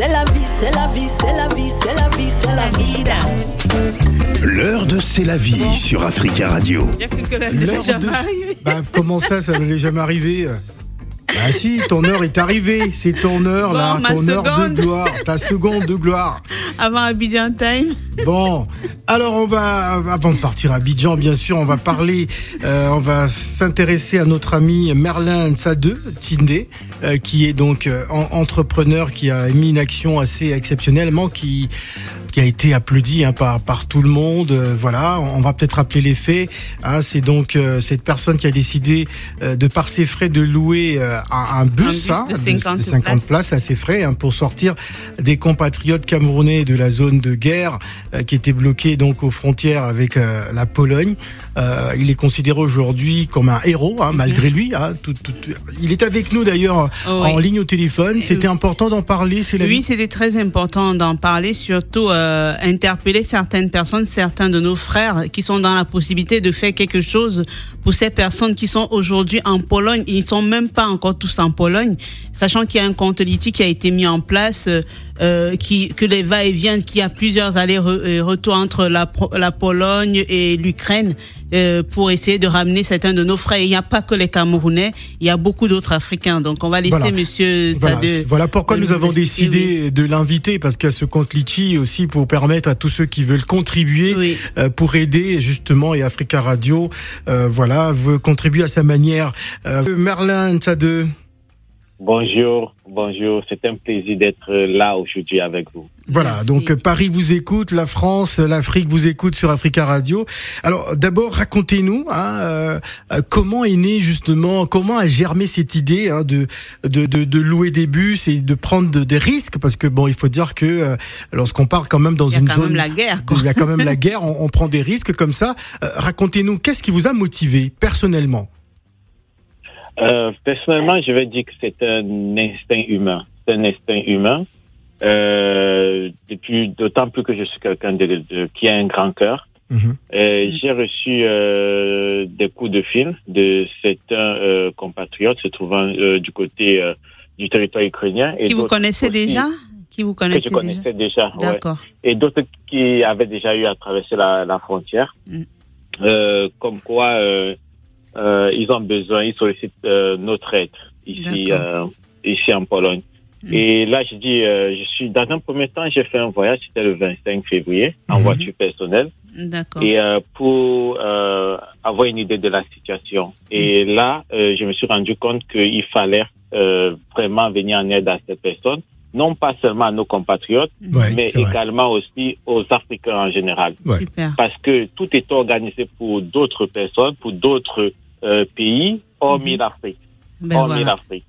c'est la vie, c'est la vie, c'est la vie, c'est la vie, c'est la vida. L'heure de C'est la vie sur Africa Radio. Il y a que la de-. Bah, comment ça, ça ne l'est jamais arrivé? Bah si, ton heure est arrivée, c'est ton heure Bon, là, ton heure de gloire, ta seconde de gloire. Avant Abidjan Time. Bon, alors on va, avant de partir à Abidjan, bien sûr, on va parler, euh, on va s'intéresser à notre ami Merlin Sade Tinde, euh, qui est donc euh, en- entrepreneur, qui a mis une action assez exceptionnellement, qui qui a été applaudi hein, par par tout le monde. Euh, voilà, on va peut-être rappeler les faits. Hein, c'est donc euh, cette personne qui a décidé euh, de par ses frais de louer un, un bus, bus hein, de 50 50 places. places à ses frais hein, pour sortir des compatriotes camerounais de la zone de guerre qui étaient bloqués donc aux frontières avec la Pologne. Il est considéré aujourd'hui comme un héros, hein, malgré lui. hein, tout- tout- il est avec nous d'ailleurs Oh oui. en ligne au téléphone. C'était important d'en parler. C'est la Oui, c'était très important d'en parler, surtout euh, interpeller certaines personnes, certains de nos frères qui sont dans la possibilité de faire quelque chose pour ces personnes qui sont aujourd'hui en Pologne. Ils sont même pas encore tous en Pologne, sachant qu'il y a un compte litique qui a été mis en place, euh, euh, que les va-et-vient, qui a plusieurs allers-retours entre la Pologne et l'Ukraine euh, pour essayer de ramener certains de nos frères. Il n'y a pas que les Camerounais, il y a beaucoup d'autres Africains. Donc on va laisser Voilà. Monsieur Voilà, Sade- voilà pourquoi de nous avons oui. décidé de l'inviter parce qu'il y a ce compte Litchi aussi pour permettre à tous ceux qui veulent contribuer Oui. euh, pour aider justement et Africa Radio euh, voilà veut contribuer à sa manière. Euh, Merlin Tade. Bonjour, bonjour. C'est un plaisir d'être là aujourd'hui avec vous. Voilà, Merci. donc euh, Paris vous écoute, la France, l'Afrique vous écoute sur Africa Radio. Alors d'abord racontez-nous hein, euh, euh, comment est née justement, comment a germé cette idée hein, de, de, de, de louer des bus et de prendre de- des risques? Parce que bon, il faut dire que euh, lorsqu'on part quand même dans Il y a une quand zone, même la guerre, quoi. il y a quand même la guerre, on, on prend des risques comme ça. Euh, racontez-nous, qu'est-ce qui vous a motivé personnellement? Euh, personnellement, je vais dire que c'est un instinct humain. C'est un instinct humain. Euh, depuis d'autant plus que je suis quelqu'un de, de- qui a un grand cœur. Mhm. Euh, J'ai reçu euh, des coups de fil de certains euh, compatriotes se trouvant euh, du côté euh, du territoire ukrainien. et Qui vous connaissez aussi déjà? Qui vous Que je connaissez déjà? déjà. ouais. D'accord. et d'autres qui avaient déjà eu à traverser la, la frontière, Mm. euh, comme quoi euh, ils ont besoin, ils sollicitent euh, notre aide ici, euh, ici en Pologne. Mm. Et là, je dis, euh, je suis dans un premier temps, j'ai fait un voyage, c'était le 25 février, en Mhm. voiture personnelle, D'accord. et euh, pour euh, avoir une idée de la situation. Et Mm. là, euh, je me suis rendu compte qu'il fallait euh, vraiment venir en aide à ces personnes, non pas seulement à nos compatriotes, Ouais, mais vrai. également aussi aux Africains en général. Ouais. Parce que tout est organisé pour d'autres personnes, pour d'autres euh, pays, hormis Mhm. l'Afrique. Ben hormis voilà. l'Afrique.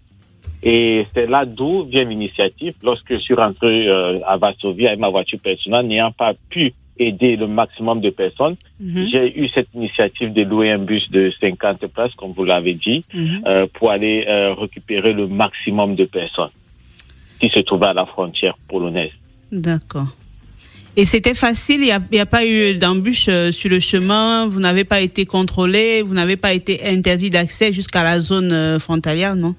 Et c'est là d'où vient l'initiative. Lorsque je suis rentré euh, à Varsovie avec ma voiture personnelle, n'ayant pas pu aider le maximum de personnes, Mhm. j'ai eu cette initiative de louer un bus de 50 places, comme vous l'avez dit, Mhm. euh, pour aller euh, récupérer le maximum de personnes qui se trouvaient à la frontière polonaise. D'accord. Et c'était facile, il n'y a, pas eu d'embûche euh, sur le chemin, vous n'avez pas été contrôlé, vous n'avez pas été interdit d'accès jusqu'à la zone euh, frontalière, non?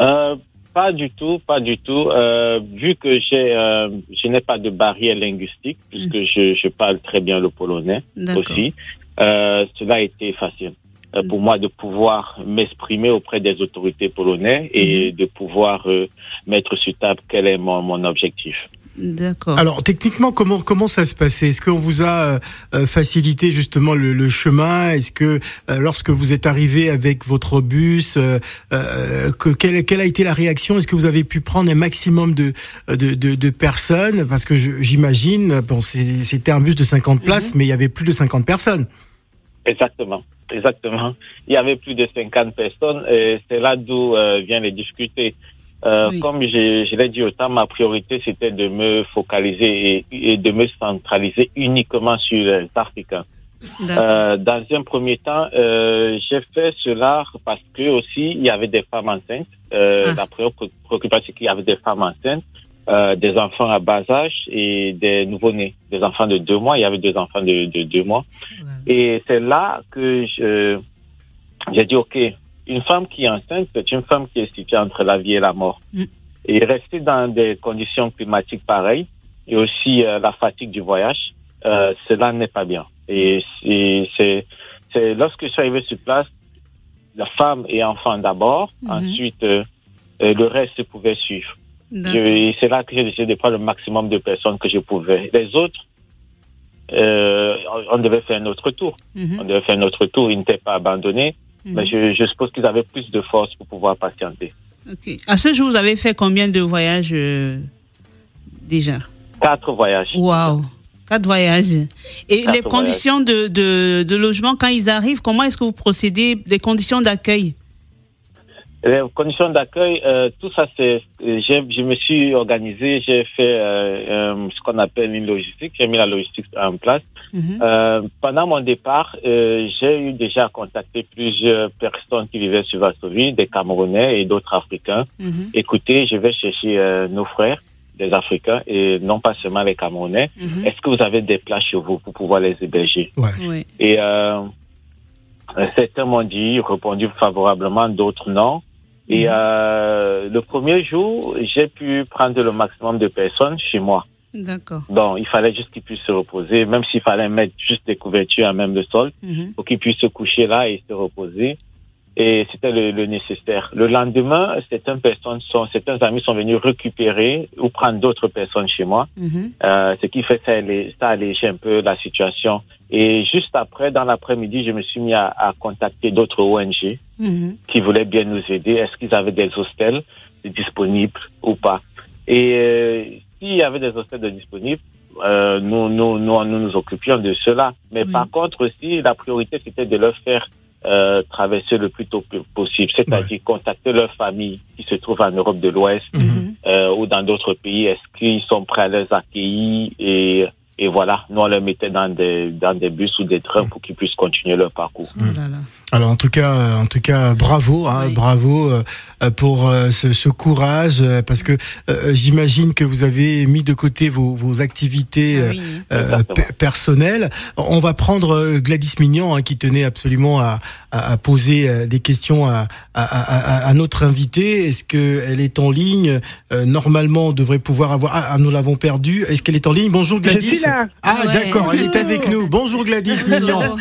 Euh, pas du tout, pas du tout. Euh, vu que j'ai, euh, je n'ai pas de barrière linguistique, puisque je, je parle très bien le polonais aussi, cela a été facile euh, pour moi de pouvoir m'exprimer auprès des autorités polonaises et de pouvoir euh, mettre sur table quel est mon, mon objectif. D'accord. Alors techniquement, comment comment ça se passait Est-ce qu'on vous a euh, euh, facilité justement le, le chemin? Est-ce que euh, lorsque vous êtes arrivé avec votre bus, euh, euh, que quelle, quelle a été la réaction? Est-ce que vous avez pu prendre un maximum de de, de, de personnes? Parce que je- j'imagine, bon, c'est- c'était un bus de 50 places, mais il y avait plus de 50 personnes. Exactement, exactement. Il y avait plus de 50 personnes et c'est là d'où euh, viennent les difficultés. Euh, Oui. Comme je, je l'ai dit autant, ma priorité c'était de me focaliser et, et de me centraliser uniquement sur les Africains. Euh, dans un premier temps, euh, j'ai fait cela parce que aussi il y avait des femmes enceintes. Euh, Ah. La pré- préoccupation c'est qu'il y avait des femmes enceintes, euh, des enfants à bas âge et des nouveau-nés, des enfants de deux mois. Il y avait deux enfants de, de deux mois. Voilà. Et c'est là que je, j'ai dit, OK, une femme qui est enceinte, c'est une femme qui est située entre la vie et la mort. Mm. Et rester dans des conditions climatiques pareilles et aussi euh, la fatigue du voyage, euh, cela n'est pas bien. Et c'est- lorsque je suis arrivé sur place, la femme et enfant d'abord, Mhm. ensuite euh, le reste pouvait suivre. C'est là que j'ai décidé de prendre le maximum de personnes que je pouvais. Les autres, euh, on devait faire un autre tour. Mhm. On devait faire un autre tour. Ils n'étaient pas abandonnés. Mhm. Mais je, je suppose qu'ils avaient plus de force pour pouvoir patienter. À ce jour, vous avez fait combien de voyages euh, déjà? Quatre voyages. Waouh Quatre voyages. Et Quatre les conditions de, de, de logement, quand ils arrivent, comment est-ce que vous procédez? Des conditions d'accueil? Les conditions d'accueil, euh, tout ça, c'est, euh, j'ai- je me suis organisé, j'ai fait euh, euh, ce qu'on appelle une logistique, j'ai mis la logistique en place. Euh, pendant mon départ, euh, j'ai eu déjà contacté plusieurs personnes qui vivaient sur Varsovie, des Camerounais et d'autres Africains. Mhm. Écoutez, je vais chercher euh, nos frères, des Africains, et non pas seulement les Camerounais. Mhm. Est-ce que vous avez des places chez vous pour pouvoir les héberger? Ouais. Oui. Et certains m'ont dit, répondu favorablement, d'autres non. Et Mhm. euh, le premier jour, j'ai pu prendre le maximum de personnes chez moi. D'accord. Bon, il fallait juste qu'ils puissent se reposer, même s'il fallait mettre juste des couvertures à même le sol, Mhm. pour qu'ils puissent se coucher là et se reposer. Et c'était le, le nécessaire. Le lendemain, certaines personnes sont, certains amis sont venus récupérer ou prendre d'autres personnes chez moi. Mhm. Euh, ce qui fait ça, ça alléger un peu la situation. Et juste après, dans l'après-midi, je me suis mis à, à contacter d'autres ONG Mhm. qui voulaient bien nous aider. Est-ce qu'ils avaient des hostels disponibles ou pas? Et euh, s'il y avait des hostels de disponibles, euh, nous, nous, nous, nous nous occupions de cela. Mais Oui. par contre aussi, la priorité, c'était de leur faire euh, traverser le plus tôt possible, c'est-à-dire contacter leur famille qui se trouve en Europe de l'Ouest Mhm. euh, ou dans d'autres pays, est-ce qu'ils sont prêts à les accueillir et, et voilà, nous on les mettait dans des, dans des bus ou des trains pour qu'ils puissent continuer leur parcours. Oh là là. Alors en tout cas, euh, en tout cas, bravo, hein, Oui. bravo euh, euh, pour euh, ce, ce courage, euh, parce que euh, j'imagine que vous avez mis de côté vos, vos activités Ah euh, oui. euh, personnelles. On va prendre euh, Gladys Mignon, hein, qui tenait absolument à, à, à poser euh, des questions à, à, à, à- à notre invité. Est-ce que elle est en ligne? Euh, Normalement, on devrait pouvoir avoir. Ah, ah, nous l'avons perdue. Est-ce qu'elle est en ligne? Bonjour Gladys. suis là. Ah Ouais. d'accord, elle est avec nous. Bonjour Gladys Mignon.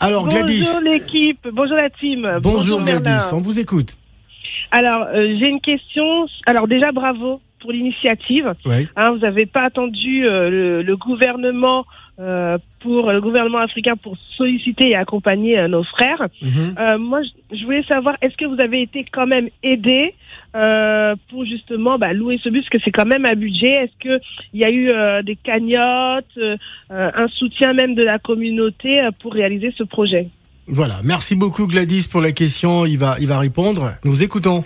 Alors Gladys. Bonjour l'équipe, bonjour la team. Bonjour Bernard. Gladys, on vous écoute. Alors, euh, j'ai une question. Alors déjà, bravo pour l'initiative. Ouais. Hein, vous n'avez pas attendu euh, le, le gouvernement euh, pour le gouvernement africain pour solliciter et accompagner euh, nos frères. Mhm. Euh, moi, je- voulais savoir, est-ce que vous avez été quand même aidé pour justement bah, louer ce bus, parce que c'est quand même un budget. Est-ce que il y a eu des cagnottes, un soutien même de la communauté pour réaliser ce projet? Voilà, merci beaucoup Gladys pour la question. Il va, il va répondre. Nous écoutons.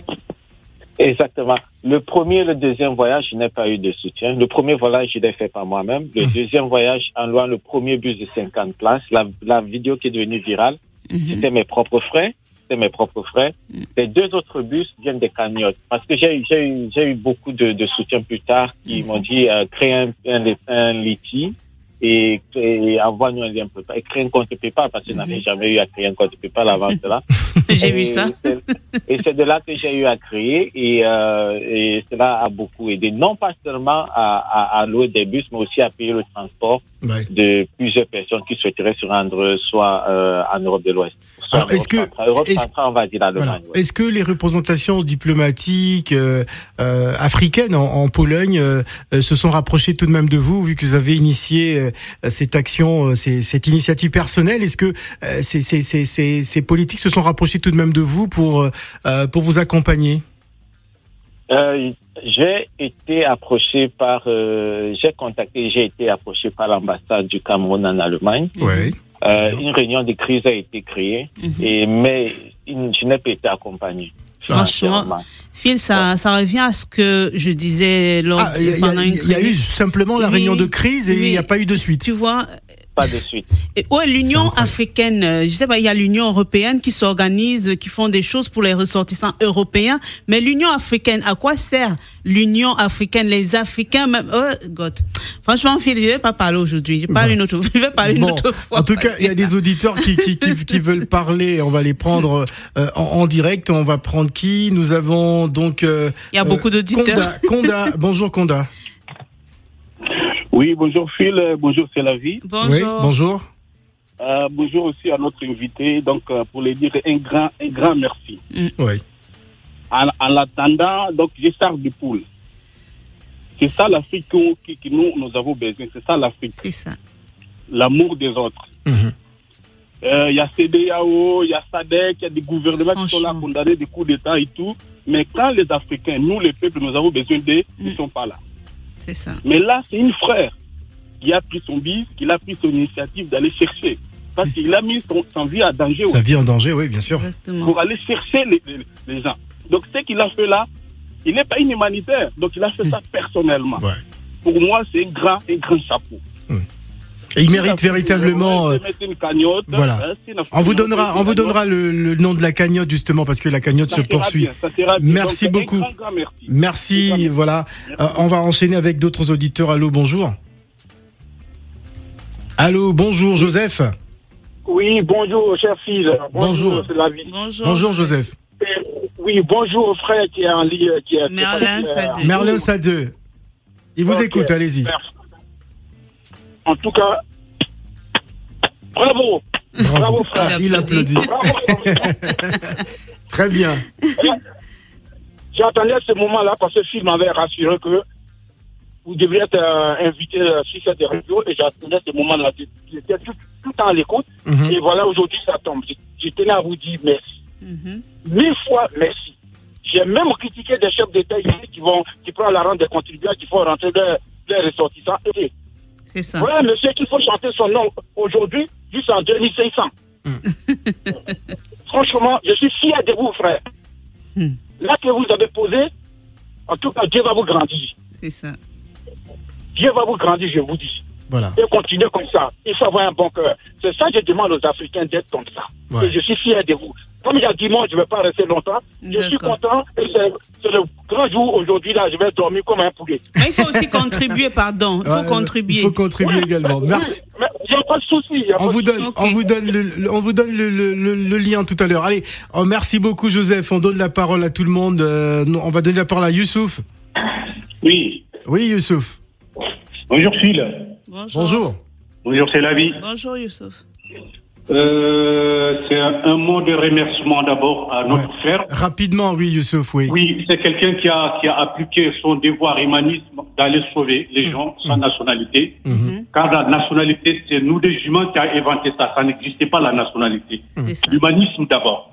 Exactement. Le premier et le deuxième voyage, je n'ai pas eu de soutien. Le premier voyage, je l'ai fait par moi-même. Le deuxième voyage, en louant le premier bus de 50 places, la, la vidéo qui est devenue virale, Mhm. c'était mes propres frais. C'était mes propres frais. Les deux autres bus viennent des cagnottes. Parce que j'ai eu, beaucoup de, de soutien plus tard qui m'ont dit euh, créer un, un, un et, et envoie-nous un lien PayPal. Et créer un compte PayPal parce que je n'avais jamais eu à créer un compte PayPal avant cela. J'ai vu ça. Et c'est de là que j'ai eu à créer et, euh, et cela a beaucoup aidé, non pas seulement à, à, à louer des bus, mais aussi à payer le transport Ouais. de plusieurs personnes qui souhaiteraient se rendre soit euh, en Europe de l'Ouest. Alors, est-ce que- est-ce-. Voilà. ouais. Est-ce que les représentations diplomatiques euh, euh, africaines en, en Pologne euh, euh, se sont rapprochées tout de même de vous, vu que vous avez initié euh, cette action, euh, ces- cette initiative personnelle? Est-ce que euh, ces, ces, ces, ces, ces politiques se sont rapprochés tout de même de vous pour, pour vous accompagner? Euh, j'ai été approché par, euh, j'ai contacté, j'ai été approché par l'ambassade du Cameroun en Allemagne. Oui. Euh, une réunion de crise a été créée, Mhm. et, mais je n'ai pas été accompagné. Franchement. Phil, ça, ça revient à ce que je disais lors, Ah, il y, a- une il y a eu simplement la Oui, réunion de crise et il oui. n'y a pas eu de suite. Tu vois, pas de suite. Et ouais, l'Union africaine, euh, je sais pas, il y a l'Union européenne qui s'organise, qui font des choses pour les ressortissants européens, mais l'Union africaine, à quoi sert l'Union africaine, les Africains même Oh God. Franchement, Phil, je vais pas parler aujourd'hui. Je parle Bon. une autre, je vais parler une autre fois. en tout cas, il y a des auditeurs qui, qui, qui, qui veulent parler. On va les prendre euh, en, en direct. On va prendre qui? Nous avons donc. euh, Il y a euh, beaucoup d'auditeurs. Conda, Conda. bonjour Conda. Oui, bonjour Phil, euh, bonjour c'est la vie. Bonjour. Oui, bonjour. Euh, bonjour aussi à notre invité. Donc, euh, pour les dire un grand, un grand merci. Oui. En, en attendant, donc, je sors du pool. C'est ça l'Afrique qui nous, nous avons besoin. C'est ça l'Afrique. C'est ça. L'amour des autres. Euh, Il y a CDAO, il y a SADEC, il y a des gouvernements qui sont là condamnés des coups d'État et tout. Mais quand les Africains, nous les peuples, nous avons besoin d'eux, ils ne Mm. sont pas là. C'est ça. Mais là, c'est une frère qui a pris son bif, qui a pris son initiative d'aller chercher. Parce qu'il a mis son, son vie à danger Sa vie en danger, oui, bien sûr. Exactement. pour aller chercher les, les- les gens. Donc, ce qu'il a fait là, il n'est pas une humanitaire. Donc, il a fait ça personnellement. Ouais. Pour moi, c'est un grand, un grand chapeau. Et il mérite véritablement. euh, une cagnotte, voilà. hein, on vous donnera, on vous donnera le, le nom de la cagnotte justement parce que la cagnotte Ça se poursuit. bien. Merci Donc, beaucoup. grand, grand merci. Merci, Merci. voilà. Merci. Euh, on va enchaîner avec d'autres auditeurs. Allô, bonjour. Allô, bonjour Joseph. Oui, bonjour, cher fils. Bonjour. Bonjour. Bonjour Joseph. Euh, Oui, bonjour, frère qui est en ligne. Qui est, Merlin Sadé. Merlin Sadeux. Il vous écoute, allez-y. Merci. En tout cas, bravo. Bravo, frère. Ah, il applaudit. Bravo. Très bien. J'attendais ce moment-là parce que le film m'avait rassuré que vous devriez être euh, invité euh, sur cette radio et j'attendais ce moment-là. J'étais tout, tout le temps à l'écoute Mhm. et voilà, aujourd'hui, ça tombe. Je, je tenais à vous dire merci. Mhm. mille fois merci. J'ai même critiqué des chefs d'État ici qui vont, qui prennent la rente des contribuables, qui font rentrer des, des ressortissants. Et C'est ça. voilà, monsieur, qu'il faut chanter son nom aujourd'hui, juste en 2500. Franchement, je suis fier de vous, frère. Hmm. Là que vous avez posé, en tout cas, Dieu va vous grandir. C'est ça. Dieu va vous grandir, je vous dis. Voilà. Et continuez comme ça. Il faut avoir un bon cœur. C'est ça que je demande aux Africains d'être comme ça. Ouais. Et je suis fier de vous. Comme il y a dimanche, je ne vais pas rester longtemps. Je suis content. Et c'est- c'est le grand jour aujourd'hui. Là, je vais dormir comme un poulet. Mais il faut aussi contribuer, pardon. Il faut Ouais, contribuer. Il faut contribuer également. Merci. Il n'y a pas de souci. On vous donne, on vous donne, le, le- on vous donne le, le- le- le lien tout à l'heure. Allez, oh, merci beaucoup Joseph. On donne la parole à tout le monde. Euh, on va donner la parole à Youssouf. Oui. Oui, Youssouf. Bonjour Phil. Bonjour. Bonjour. Bonjour, c'est la vie. Bonjour, Youssouf. Euh, c'est un, un mot de remerciement d'abord à notre Ouais. frère. Rapidement, oui, Youssouf, oui. Oui, c'est quelqu'un qui a, qui a appliqué son devoir humanisme d'aller sauver les gens sans nationalité. Mhm. Car la nationalité, c'est nous des humains qui a inventé ça. Ça n'existait pas la nationalité. C'est ça. L'humanisme d'abord.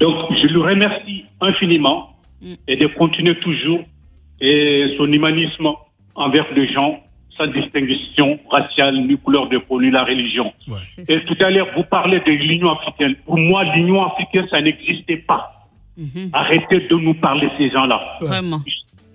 Donc, je le remercie infiniment Mm. et de continuer toujours et son humanisme envers les gens sans distinction raciale, ni couleur de peau, ni la religion. Et tout à l'heure, vous parlez de l'Union africaine. Pour moi, l'Union africaine, ça n'existait pas. Mhm. Arrêtez de nous parler ces gens-là. Vraiment.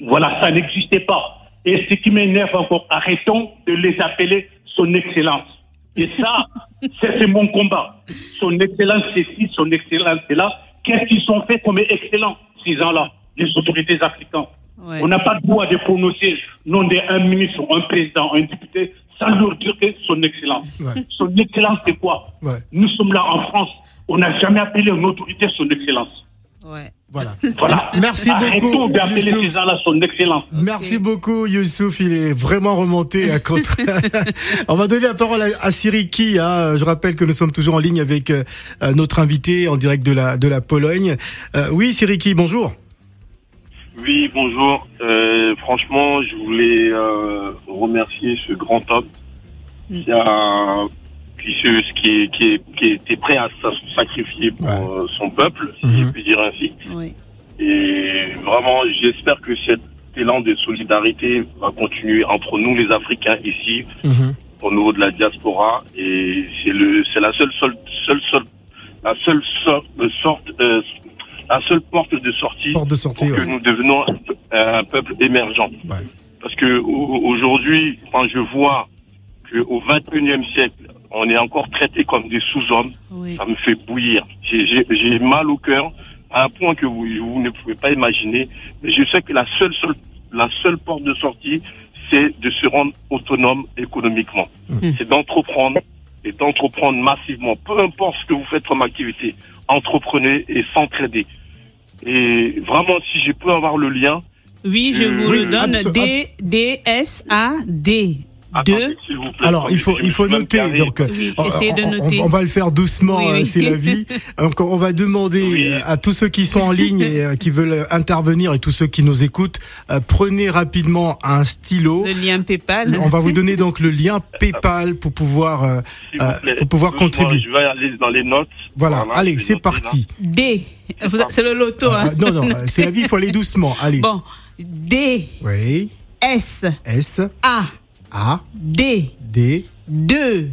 Voilà, ça n'existait pas. Et ce qui m'énerve encore, arrêtons de les appeler son excellence. Et ça, c'est c'est mon combat. Son excellence, c'est ci, son excellence, c'est là. Qu'est-ce qu'ils sont faits comme excellents, ces gens-là, les autorités africaines? Ouais. On n'a pas le droit de prononcer le nom d'un ministre, un président, un député, sans leur dire que son excellence. Ouais. Son excellence, c'est quoi? Ouais. Nous sommes là en France. On n'a jamais appelé une autorité son excellence. Ouais. Voilà. Voilà. Merci Arrêtons beaucoup, Youssouf. ces gens-là son excellence. Merci beaucoup, Youssouf. Il est vraiment remonté à contre. On va donner la parole à, à Siriki. Hein. Je rappelle que nous sommes toujours en ligne avec euh, notre invité en direct de la, de la Pologne. Euh, oui, Siriki, bonjour. Oui, bonjour. Euh, franchement, je voulais euh, remercier ce grand homme qui a qui, qui, est- qui, est- qui était prêt à se sacrifier pour Ouais. euh, son peuple, si Mhm. je puis dire ainsi. Oui. Et vraiment, j'espère que cet élan de solidarité va continuer entre nous, les Africains, ici, au niveau de la diaspora. Et c'est le, c'est la seule, seule, seule, seule, la seule sorte, sorte la seule porte de sortie Porte de sortie. pour que nous devenons un peuple émergent. Ouais. Parce que au- aujourd'hui, quand je vois qu'au 21e siècle, on est encore traité comme des sous-hommes, Oui. ça me fait bouillir. J'ai- mal au cœur à un point que vous, vous ne pouvez pas imaginer. Mais je sais que la seule, seule, la seule porte de sortie, c'est de se rendre autonome économiquement. C'est d'entreprendre et d'entreprendre massivement. Peu importe ce que vous faites comme activité, entreprenez et s'entraider. Et vraiment, si je peux avoir le lien, Oui, je vous Oui, le donne. abso- D, D, S, A, D. attendez, Deux. s'il vous plaît. Alors, il faut, il faut noter. Donc, euh, Oui, on, essayez de noter. on va le faire doucement, Oui, oui. c'est la vie. Donc, on va demander Oui. euh, à tous ceux qui sont en ligne et euh, qui veulent intervenir et tous ceux qui nous écoutent, prenez rapidement un stylo. Le lien PayPal. On va vous donner donc le lien PayPal pour pouvoir, plaît. pour pouvoir contribuer. Je vais aller dans les notes. Voilà, allez, c'est parti. D. C'est le loto, hein. Euh, non, non, c'est la vie, il faut aller doucement. Allez. Bon. D, Oui. S, S, A, A, D, D, 2.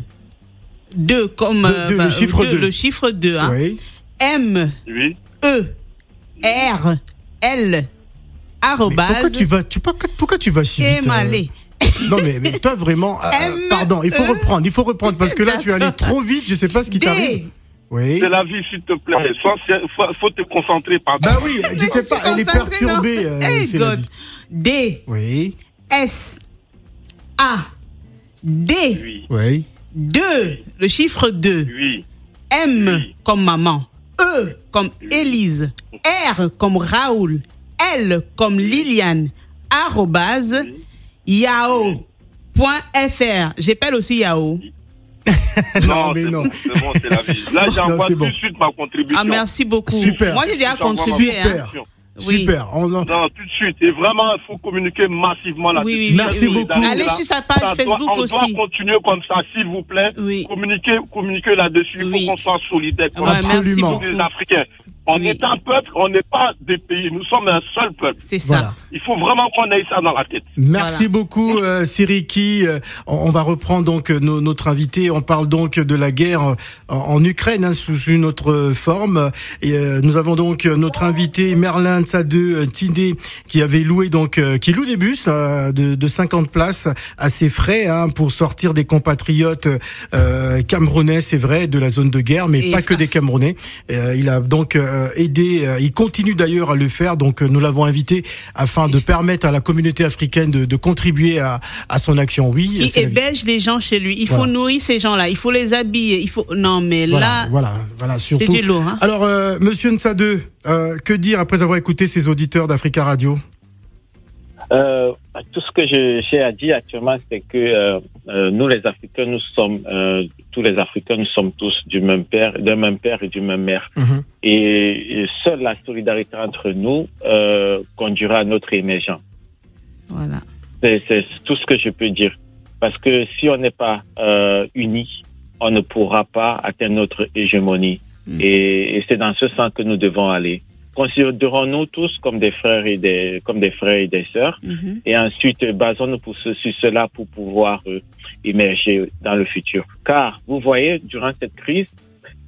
2 comme Deux, deux, le bah, chiffre deux, deux. le chiffre 2 hein. oui. M. Oui. E R L Mais pourquoi arrobase tu vas, tu, pourquoi, pourquoi tu vas si vite euh? Non mais, mais toi vraiment, euh, M, pardon, il faut E. reprendre, il faut reprendre parce que là tu es allé trop vite, je sais pas ce qui t'arrive. Oui. C'est la vie, s'il te plaît. Faut, faut, faut te concentrer, pardon. Bah oui, je sais pas, elle est perturbée. euh, Hey God. vie. D Oui, S A D Oui. oui. 2 le chiffre 2 Oui. M Oui. comme maman E comme Élise R comme Raoul L comme Liliane arrobase yahoo.fr j'appelle aussi Yahoo Non, mais c'est non. bon, C'est bon, la vie. Là, j'envoie tout bon. de suite ma contribution. ah merci beaucoup Super. moi j'ai déjà contribué hein. Super. On en- Non, tout de suite. Et vraiment, il faut communiquer massivement là-dessus. Oui, oui, oui, Merci oui. beaucoup. Allez sur sa page Ça doit- Facebook on aussi. doit continuer comme ça, s'il vous plaît. Oui. Communiquer, communiquer là-dessus. Faut qu'on soit solidaire. Ouais, merci Absolument. beaucoup. Les Africains. On Oui. est un peuple, on n'est pas des pays. Nous sommes un seul peuple. C'est ça. Voilà. Il faut vraiment qu'on ait ça dans la tête. Merci Voilà. beaucoup, euh, Siriki. Euh, on, on va reprendre donc euh, nos- notre invité. On parle donc de la guerre euh, en, en Ukraine hein, sous une autre forme. Et euh, nous avons donc euh, notre invité Merlin Tsade euh, Tindé qui avait loué donc euh, qui loue des bus euh, de, de 50 places à ses frais hein, pour sortir des compatriotes euh, camerounais, c'est vrai, de la zone de guerre, mais Et pas que des Camerounais. Euh, il a donc euh, aidé, euh, il continue d'ailleurs à le faire. Donc euh, nous l'avons invité afin de permettre à la communauté africaine de, de contribuer à, à son action. Oui, vie. héberge les gens chez lui. Il faut nourrir ces gens-là. Il faut les habiller. Il faut. Non, mais voilà, là, voilà, voilà, surtout. c'est du lourd. Hein. Alors, euh, Monsieur Nsade, euh, que dire après avoir écouté ces auditeurs d'Africa Radio? Euh, tout ce que j'ai à dire actuellement, c'est que euh, euh, nous, les Africains, nous sommes, euh, tous les Africains, nous sommes tous du même père, d'un même père et d'une même mère. Mhm. Et, et seule la solidarité entre nous euh, conduira à notre émergence. Voilà. C'est tout ce que je peux dire. Parce que si on n'est pas euh, unis, on ne pourra pas atteindre notre hégémonie. Mm. Et, et c'est dans ce sens que nous devons aller. Considérons-nous tous comme des frères et des comme des frères et des sœurs, Mhm. et ensuite basons-nous pour ce- sur cela pour pouvoir euh, émerger dans le futur. Car vous voyez, durant cette crise,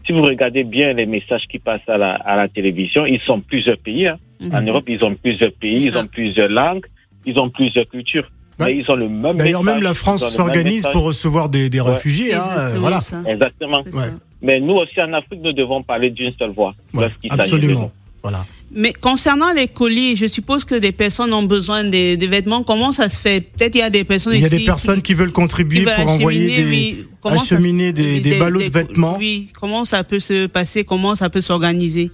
si vous regardez bien les messages qui passent à la, à la télévision, ils sont plusieurs pays. hein. En Mhm. Europe, ils ont plusieurs pays, ils ont plusieurs langues, ils ont plusieurs cultures. Ouais. Mais ils ont le même D'ailleurs, même la France s'organise pour recevoir des, des Ouais. réfugiés. Hein, euh, voilà. ça. Exactement. Ouais. Mais nous aussi en Afrique, nous devons parler d'une seule voix. Absolument. Voilà. Mais concernant les colis, je suppose que des personnes ont besoin des, des vêtements. Comment ça se fait? Peut-être il y a des personnes Il y a ici des personnes qui, veulent contribuer qui veulent pour envoyer des, oui. Ça acheminer des, des ballots de vêtements. Oui, comment ça peut se passer? Comment ça peut s'organiser?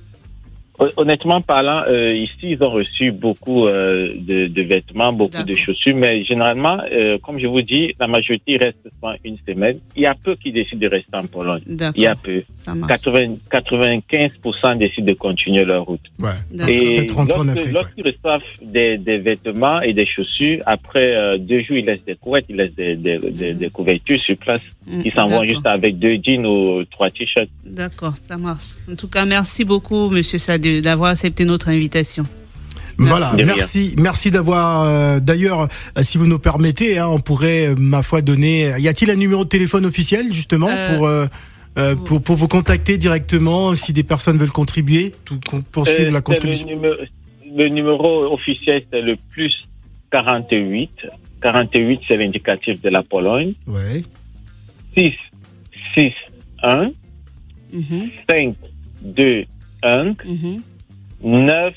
Honnêtement parlant, euh, ici, ils ont reçu beaucoup euh, de, de vêtements, beaucoup de chaussures, mais généralement, euh, comme je vous dis, la majorité reste pendant une semaine. Il y a peu qui décident de rester en Pologne. Il y a D'accord, peu. ça marche. 80, 95% décident de continuer leur route. Ouais. D'accord. Et lorsque- lorsqu'ils reçoivent des, des vêtements et des chaussures, après euh, deux jours, ils laissent des couettes, ils laissent des, des, des, des couvertures sur place. Mm, Ils s'en vont juste avec deux jeans ou trois t-shirts. D'accord, ça marche. En tout cas, merci beaucoup, Monsieur Sade, d'avoir accepté notre invitation. Voilà, merci, merci d'avoir. euh, D'ailleurs, euh, si vous nous permettez, hein, on pourrait, euh, ma foi, donner. Y a-t-il un numéro de téléphone officiel justement Euh, pour, euh, euh, pour pour vous contacter directement si des personnes veulent contribuer, tout, poursuivre Euh, la contribution. Le numéro, le numéro officiel, c'est le plus 48. 48, c'est l'indicatif de la Pologne. Ouais. 6, 6, 1, Mhm, 5, 2, 1, mhm. 9,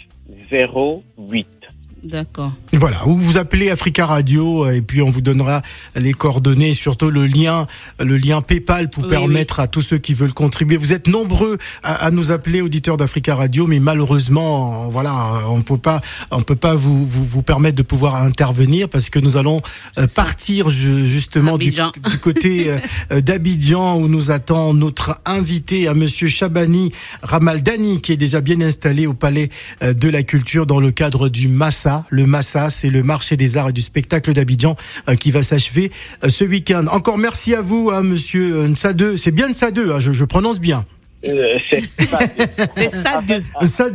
0, 8. D'accord. Voilà, ou vous appelez Africa Radio euh, et puis on vous donnera les coordonnées, et surtout le lien, le lien PayPal pour Oui, permettre à tous ceux qui veulent contribuer. Vous êtes nombreux à, à nous appeler auditeurs d'Africa Radio, mais malheureusement, voilà, on peut pas, on peut pas vous, vous, vous permettre de pouvoir intervenir parce que nous allons euh, partir ju- justement du, du côté euh, d'Abidjan où nous attend notre invité, à Monsieur Chabani Ramaldani, qui est déjà bien installé au Palais de la Culture dans le cadre du Massa. Le Massa, c'est le marché des arts et du spectacle d'Abidjan euh, qui va s'achever euh, ce week-end. Encore merci à vous, hein, Monsieur euh, Nsade. C'est bien Nsade, hein, je, je prononce bien. Euh, c'est ça, ça ça.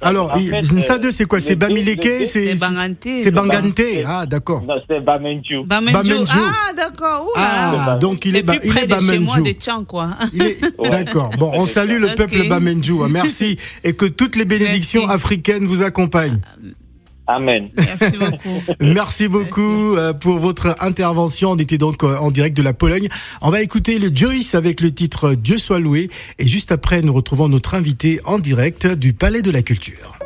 Alors, Nsade, euh, c'est quoi? C'est Bamileke C'est Bangante. c'est Bangante. Ah, d'accord. Non, c'est Bamenju. Bamenjo. Ah, d'accord. Ah, donc il est, C'est ba- il près est de chez moi, Bamenjo. de Tchang, quoi. Il est- D'accord. Bon, on salue le peuple Bamenju. hein. Merci et que toutes les bénédictions africaines vous accompagnent. Amen. Merci beaucoup. Merci beaucoup euh, pour votre intervention. On était donc euh, en direct de la Pologne. On va écouter le Joyce avec le titre Dieu soit loué. Et juste après, nous retrouvons notre invité en direct du Palais de la Culture.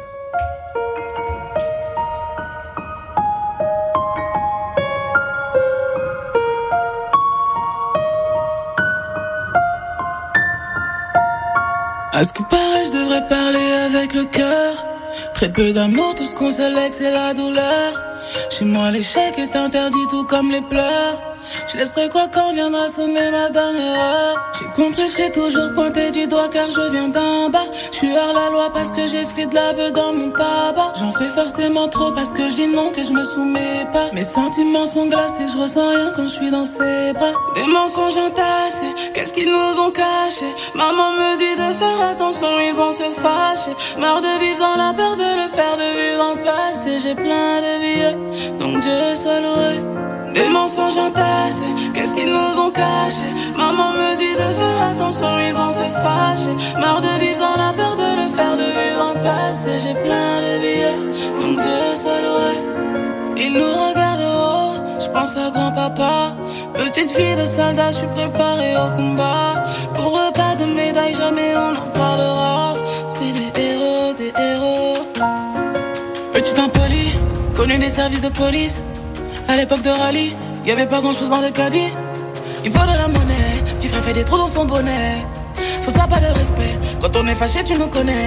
À ce que paraît, je devrais parler avec le cœur. Très peu d'amour, tout ce qu'on se c'est la douleur. Chez moi, l'échec est interdit, tout comme les pleurs. Je laisserai quoi quand viendra sonner ma dernière heure. J'ai compris, je serai toujours pointé du doigt car je viens d'en bas. Je suis hors la loi parce que j'ai frit de la beuh dans mon tabac. J'en fais forcément trop parce que je dis non, que je me soumets pas. Mes sentiments sont glacés, je ressens rien quand je suis dans ses bras. Des mensonges entassés, qu'est-ce qu'ils nous ont caché Maman me dit de faire attention, ils vont se fâcher. Marre de vivre dans la peur de le faire, de vivre en passé. J'ai plein de billets, donc Dieu soit loué. Des mensonges entassés, qu'est-ce qu'ils nous ont caché Maman me dit de faire attention, ils vont se fâcher. Marre de vivre dans la peur de le faire, de vivre en passé. J'ai plein de billets, donc Dieu soit loué. Ils nous regardent de haut, je pense à grand-papa. Petite fille de soldat, je suis préparée au combat. Pour eux, pas de médaille, jamais on en parlera. C'était des héros, des héros. Petit impoli, connu des services de police. À l'époque de rallye, y avait pas grand chose dans le caddie. Il faut de la monnaie, tu frère fait des trous dans son bonnet. Sans ça, pas de respect. Quand on est fâché, tu nous connais.